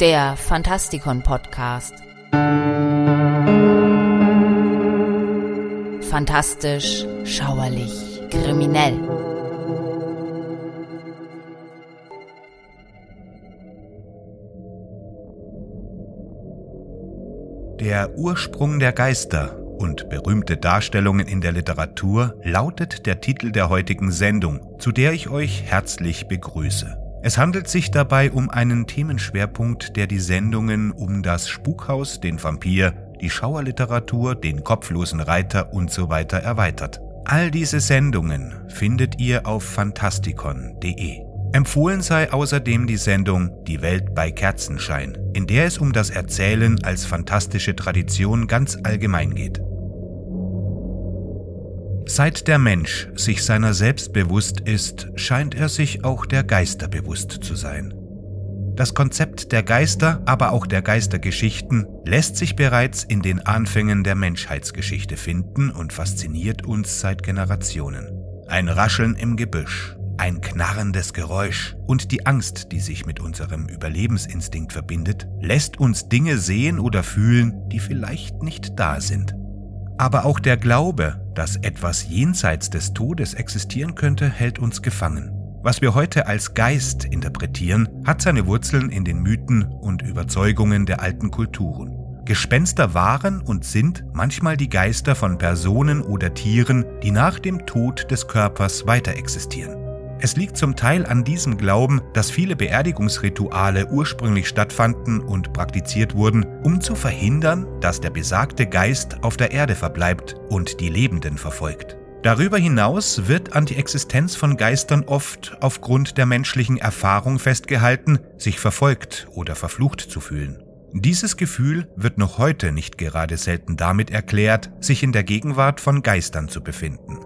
der Fantastikon Podcast. Fantastisch, schauerlich, kriminell. Der Ursprung der Geister und berühmte Darstellungen in der Literatur lautet der Titel der heutigen Sendung, zu der ich euch herzlich begrüße. Es handelt sich dabei um einen Themenschwerpunkt, der die Sendungen um das Spukhaus, den Vampir, die Schauerliteratur, den kopflosen Reiter usw. So erweitert. All diese Sendungen findet ihr auf fantastikon.de. Empfohlen sei außerdem die Sendung Die Welt bei Kerzenschein, in der es um das Erzählen als fantastische Tradition ganz allgemein geht. Seit der Mensch sich seiner selbst bewusst ist, scheint er sich auch der Geister bewusst zu sein. Das Konzept der Geister, aber auch der Geistergeschichten lässt sich bereits in den Anfängen der Menschheitsgeschichte finden und fasziniert uns seit Generationen. Ein Rascheln im Gebüsch, ein knarrendes Geräusch und die Angst, die sich mit unserem Überlebensinstinkt verbindet, lässt uns Dinge sehen oder fühlen, die vielleicht nicht da sind. Aber auch der Glaube, dass etwas jenseits des Todes existieren könnte, hält uns gefangen. Was wir heute als Geist interpretieren, hat seine Wurzeln in den Mythen und Überzeugungen der alten Kulturen. Gespenster waren und sind manchmal die Geister von Personen oder Tieren, die nach dem Tod des Körpers weiter existieren. Es liegt zum Teil an diesem Glauben, dass viele Beerdigungsrituale ursprünglich stattfanden und praktiziert wurden, um zu verhindern, dass der besagte Geist auf der Erde verbleibt und die Lebenden verfolgt. Darüber hinaus wird an die Existenz von Geistern oft aufgrund der menschlichen Erfahrung festgehalten, sich verfolgt oder verflucht zu fühlen. Dieses Gefühl wird noch heute nicht gerade selten damit erklärt, sich in der Gegenwart von Geistern zu befinden.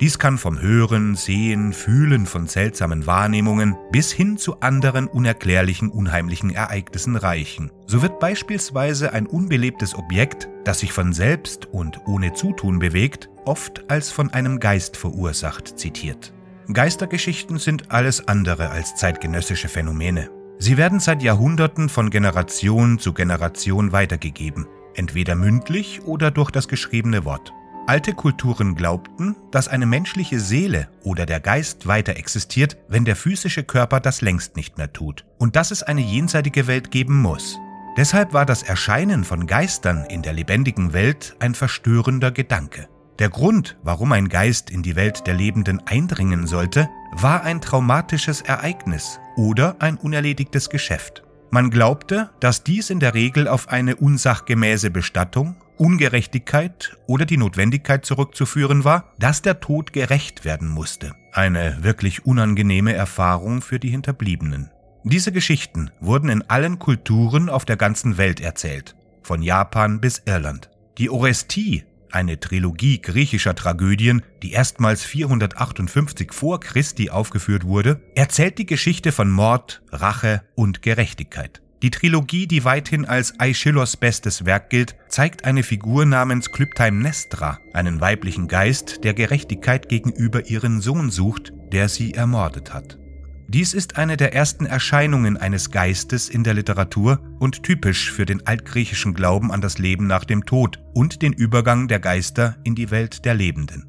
Dies kann vom Hören, Sehen, Fühlen von seltsamen Wahrnehmungen bis hin zu anderen unerklärlichen, unheimlichen Ereignissen reichen. So wird beispielsweise ein unbelebtes Objekt, das sich von selbst und ohne Zutun bewegt, oft als von einem Geist verursacht zitiert. Geistergeschichten sind alles andere als zeitgenössische Phänomene. Sie werden seit Jahrhunderten von Generation zu Generation weitergegeben, entweder mündlich oder durch das geschriebene Wort. Alte Kulturen glaubten, dass eine menschliche Seele oder der Geist weiter existiert, wenn der physische Körper das längst nicht mehr tut und dass es eine jenseitige Welt geben muss. Deshalb war das Erscheinen von Geistern in der lebendigen Welt ein verstörender Gedanke. Der Grund, warum ein Geist in die Welt der Lebenden eindringen sollte, war ein traumatisches Ereignis oder ein unerledigtes Geschäft. Man glaubte, dass dies in der Regel auf eine unsachgemäße Bestattung Ungerechtigkeit oder die Notwendigkeit zurückzuführen war, dass der Tod gerecht werden musste. Eine wirklich unangenehme Erfahrung für die Hinterbliebenen. Diese Geschichten wurden in allen Kulturen auf der ganzen Welt erzählt, von Japan bis Irland. Die Orestie, eine Trilogie griechischer Tragödien, die erstmals 458 vor Christi aufgeführt wurde, erzählt die Geschichte von Mord, Rache und Gerechtigkeit. Die Trilogie, die weithin als Aeschylus bestes Werk gilt, zeigt eine Figur namens Klypteimnestra, einen weiblichen Geist, der Gerechtigkeit gegenüber ihren Sohn sucht, der sie ermordet hat. Dies ist eine der ersten Erscheinungen eines Geistes in der Literatur und typisch für den altgriechischen Glauben an das Leben nach dem Tod und den Übergang der Geister in die Welt der Lebenden.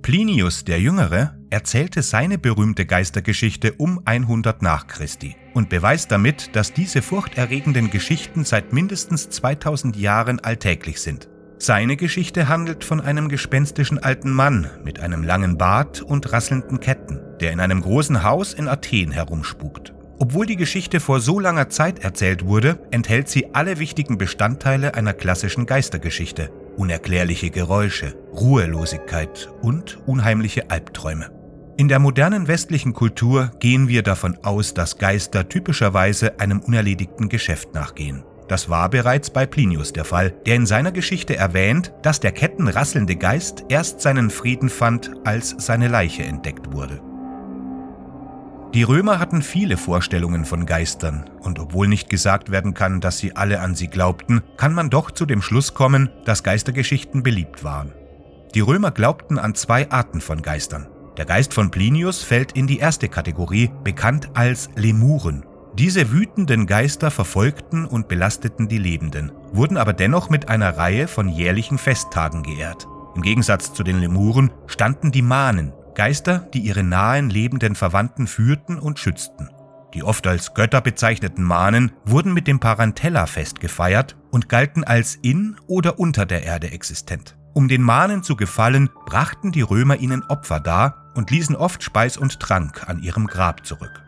Plinius der Jüngere erzählte seine berühmte Geistergeschichte um 100 nach Christi und beweist damit, dass diese furchterregenden Geschichten seit mindestens 2000 Jahren alltäglich sind. Seine Geschichte handelt von einem gespenstischen alten Mann mit einem langen Bart und rasselnden Ketten, der in einem großen Haus in Athen herumspukt. Obwohl die Geschichte vor so langer Zeit erzählt wurde, enthält sie alle wichtigen Bestandteile einer klassischen Geistergeschichte unerklärliche Geräusche, Ruhelosigkeit und unheimliche Albträume. In der modernen westlichen Kultur gehen wir davon aus, dass Geister typischerweise einem unerledigten Geschäft nachgehen. Das war bereits bei Plinius der Fall, der in seiner Geschichte erwähnt, dass der kettenrasselnde Geist erst seinen Frieden fand, als seine Leiche entdeckt wurde. Die Römer hatten viele Vorstellungen von Geistern, und obwohl nicht gesagt werden kann, dass sie alle an sie glaubten, kann man doch zu dem Schluss kommen, dass Geistergeschichten beliebt waren. Die Römer glaubten an zwei Arten von Geistern. Der Geist von Plinius fällt in die erste Kategorie, bekannt als Lemuren. Diese wütenden Geister verfolgten und belasteten die Lebenden, wurden aber dennoch mit einer Reihe von jährlichen Festtagen geehrt. Im Gegensatz zu den Lemuren standen die Manen, Geister, die ihre nahen lebenden Verwandten führten und schützten. Die oft als Götter bezeichneten Manen wurden mit dem Parentella-Fest gefeiert und galten als in oder unter der Erde existent. Um den Manen zu gefallen, brachten die Römer ihnen Opfer dar und ließen oft Speis und Trank an ihrem Grab zurück.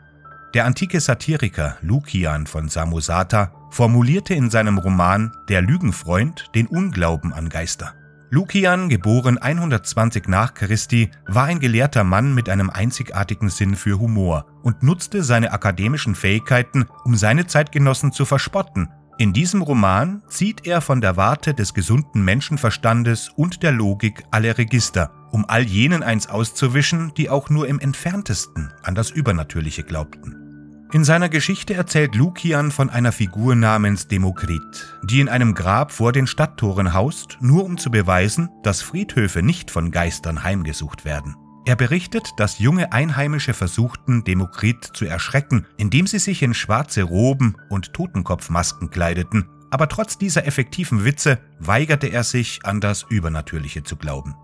Der antike Satiriker Lukian von Samosata formulierte in seinem Roman Der Lügenfreund den Unglauben an Geister. Lukian, geboren 120 nach Christi, war ein gelehrter Mann mit einem einzigartigen Sinn für Humor und nutzte seine akademischen Fähigkeiten, um seine Zeitgenossen zu verspotten. In diesem Roman zieht er von der Warte des gesunden Menschenverstandes und der Logik alle Register, um all jenen eins auszuwischen, die auch nur im entferntesten an das Übernatürliche glaubten. In seiner Geschichte erzählt Lukian von einer Figur namens Demokrit, die in einem Grab vor den Stadttoren haust, nur um zu beweisen, dass Friedhöfe nicht von Geistern heimgesucht werden. Er berichtet, dass junge Einheimische versuchten, Demokrit zu erschrecken, indem sie sich in schwarze Roben und Totenkopfmasken kleideten, aber trotz dieser effektiven Witze weigerte er sich, an das Übernatürliche zu glauben.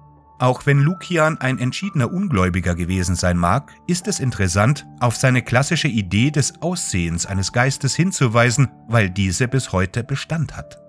Auch wenn Lukian ein entschiedener Ungläubiger gewesen sein mag, ist es interessant, auf seine klassische Idee des Aussehens eines Geistes hinzuweisen, weil diese bis heute Bestand hat.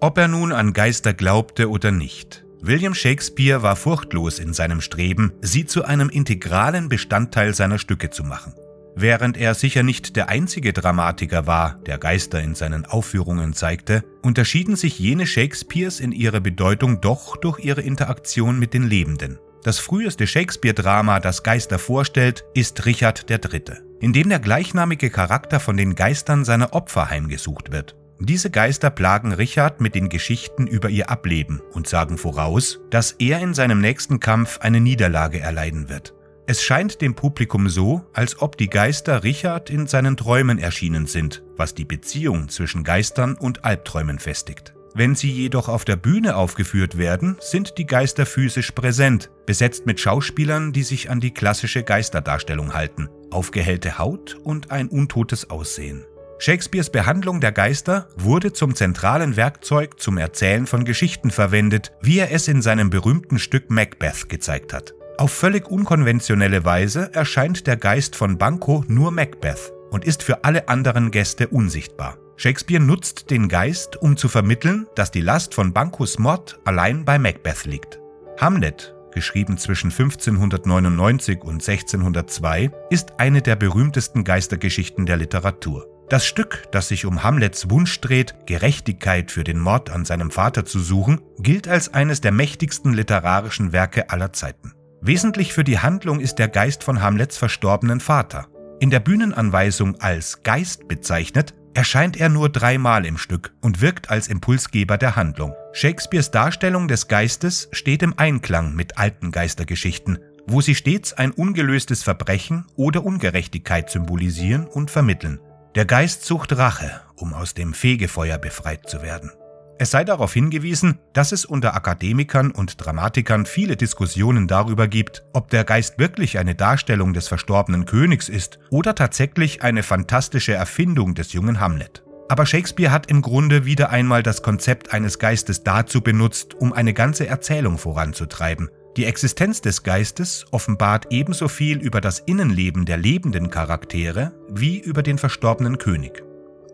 Ob er nun an Geister glaubte oder nicht, William Shakespeare war furchtlos in seinem Streben, sie zu einem integralen Bestandteil seiner Stücke zu machen. Während er sicher nicht der einzige Dramatiker war, der Geister in seinen Aufführungen zeigte, unterschieden sich jene Shakespeares in ihrer Bedeutung doch durch ihre Interaktion mit den Lebenden. Das früheste Shakespeare-Drama, das Geister vorstellt, ist Richard III., in dem der gleichnamige Charakter von den Geistern seiner Opfer heimgesucht wird. Diese Geister plagen Richard mit den Geschichten über ihr Ableben und sagen voraus, dass er in seinem nächsten Kampf eine Niederlage erleiden wird. Es scheint dem Publikum so, als ob die Geister Richard in seinen Träumen erschienen sind, was die Beziehung zwischen Geistern und Albträumen festigt. Wenn sie jedoch auf der Bühne aufgeführt werden, sind die Geister physisch präsent, besetzt mit Schauspielern, die sich an die klassische Geisterdarstellung halten, aufgehellte Haut und ein untotes Aussehen. Shakespeares Behandlung der Geister wurde zum zentralen Werkzeug zum Erzählen von Geschichten verwendet, wie er es in seinem berühmten Stück Macbeth gezeigt hat. Auf völlig unkonventionelle Weise erscheint der Geist von Banco nur Macbeth und ist für alle anderen Gäste unsichtbar. Shakespeare nutzt den Geist, um zu vermitteln, dass die Last von Bancos Mord allein bei Macbeth liegt. Hamlet, geschrieben zwischen 1599 und 1602, ist eine der berühmtesten Geistergeschichten der Literatur. Das Stück, das sich um Hamlets Wunsch dreht, Gerechtigkeit für den Mord an seinem Vater zu suchen, gilt als eines der mächtigsten literarischen Werke aller Zeiten. Wesentlich für die Handlung ist der Geist von Hamlets verstorbenen Vater. In der Bühnenanweisung als Geist bezeichnet, erscheint er nur dreimal im Stück und wirkt als Impulsgeber der Handlung. Shakespeares Darstellung des Geistes steht im Einklang mit alten Geistergeschichten, wo sie stets ein ungelöstes Verbrechen oder Ungerechtigkeit symbolisieren und vermitteln. Der Geist sucht Rache, um aus dem Fegefeuer befreit zu werden. Es sei darauf hingewiesen, dass es unter Akademikern und Dramatikern viele Diskussionen darüber gibt, ob der Geist wirklich eine Darstellung des verstorbenen Königs ist oder tatsächlich eine fantastische Erfindung des jungen Hamlet. Aber Shakespeare hat im Grunde wieder einmal das Konzept eines Geistes dazu benutzt, um eine ganze Erzählung voranzutreiben. Die Existenz des Geistes offenbart ebenso viel über das Innenleben der lebenden Charaktere wie über den verstorbenen König.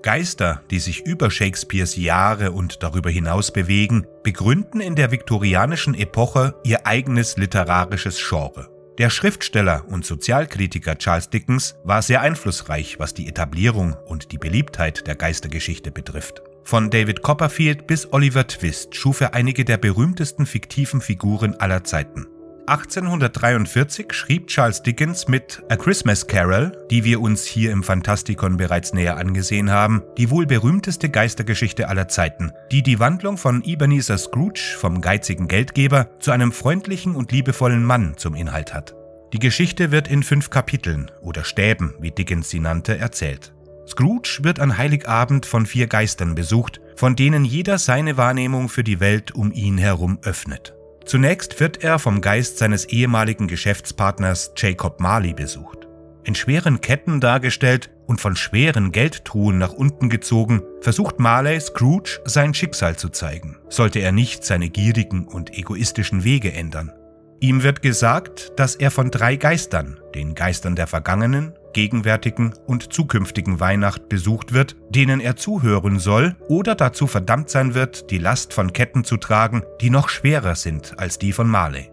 Geister, die sich über Shakespeares Jahre und darüber hinaus bewegen, begründen in der viktorianischen Epoche ihr eigenes literarisches Genre. Der Schriftsteller und Sozialkritiker Charles Dickens war sehr einflussreich, was die Etablierung und die Beliebtheit der Geistergeschichte betrifft. Von David Copperfield bis Oliver Twist schuf er einige der berühmtesten fiktiven Figuren aller Zeiten. 1843 schrieb Charles Dickens mit A Christmas Carol, die wir uns hier im Fantastikon bereits näher angesehen haben, die wohl berühmteste Geistergeschichte aller Zeiten, die die Wandlung von Ebenezer Scrooge vom geizigen Geldgeber zu einem freundlichen und liebevollen Mann zum Inhalt hat. Die Geschichte wird in fünf Kapiteln oder Stäben, wie Dickens sie nannte, erzählt. Scrooge wird an Heiligabend von vier Geistern besucht, von denen jeder seine Wahrnehmung für die Welt um ihn herum öffnet. Zunächst wird er vom Geist seines ehemaligen Geschäftspartners Jacob Marley besucht. In schweren Ketten dargestellt und von schweren Geldtruhen nach unten gezogen, versucht Marley Scrooge sein Schicksal zu zeigen, sollte er nicht seine gierigen und egoistischen Wege ändern. Ihm wird gesagt, dass er von drei Geistern, den Geistern der vergangenen, gegenwärtigen und zukünftigen Weihnacht besucht wird, denen er zuhören soll oder dazu verdammt sein wird, die Last von Ketten zu tragen, die noch schwerer sind als die von Marley.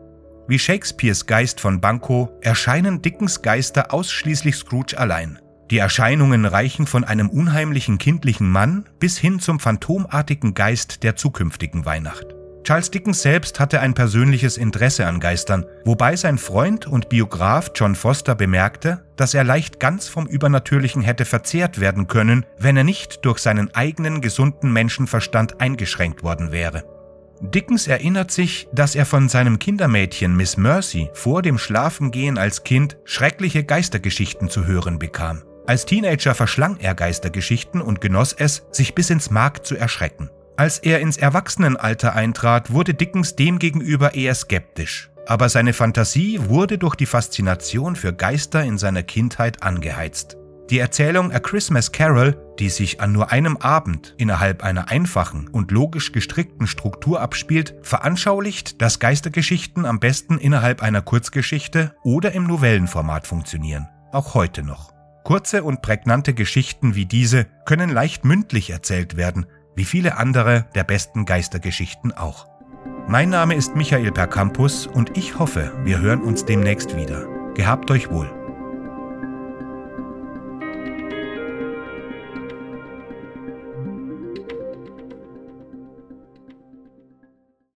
Wie Shakespeares Geist von Banco erscheinen Dickens Geister ausschließlich Scrooge allein. Die Erscheinungen reichen von einem unheimlichen kindlichen Mann bis hin zum phantomartigen Geist der zukünftigen Weihnacht. Charles Dickens selbst hatte ein persönliches Interesse an Geistern, wobei sein Freund und Biograf John Foster bemerkte, dass er leicht ganz vom Übernatürlichen hätte verzehrt werden können, wenn er nicht durch seinen eigenen gesunden Menschenverstand eingeschränkt worden wäre. Dickens erinnert sich, dass er von seinem Kindermädchen Miss Mercy vor dem Schlafengehen als Kind schreckliche Geistergeschichten zu hören bekam. Als Teenager verschlang er Geistergeschichten und genoss es, sich bis ins Mark zu erschrecken. Als er ins Erwachsenenalter eintrat, wurde Dickens demgegenüber eher skeptisch. Aber seine Fantasie wurde durch die Faszination für Geister in seiner Kindheit angeheizt. Die Erzählung A Christmas Carol, die sich an nur einem Abend innerhalb einer einfachen und logisch gestrickten Struktur abspielt, veranschaulicht, dass Geistergeschichten am besten innerhalb einer Kurzgeschichte oder im Novellenformat funktionieren, auch heute noch. Kurze und prägnante Geschichten wie diese können leicht mündlich erzählt werden, wie viele andere der besten Geistergeschichten auch. Mein Name ist Michael Percampus und ich hoffe, wir hören uns demnächst wieder. Gehabt euch wohl.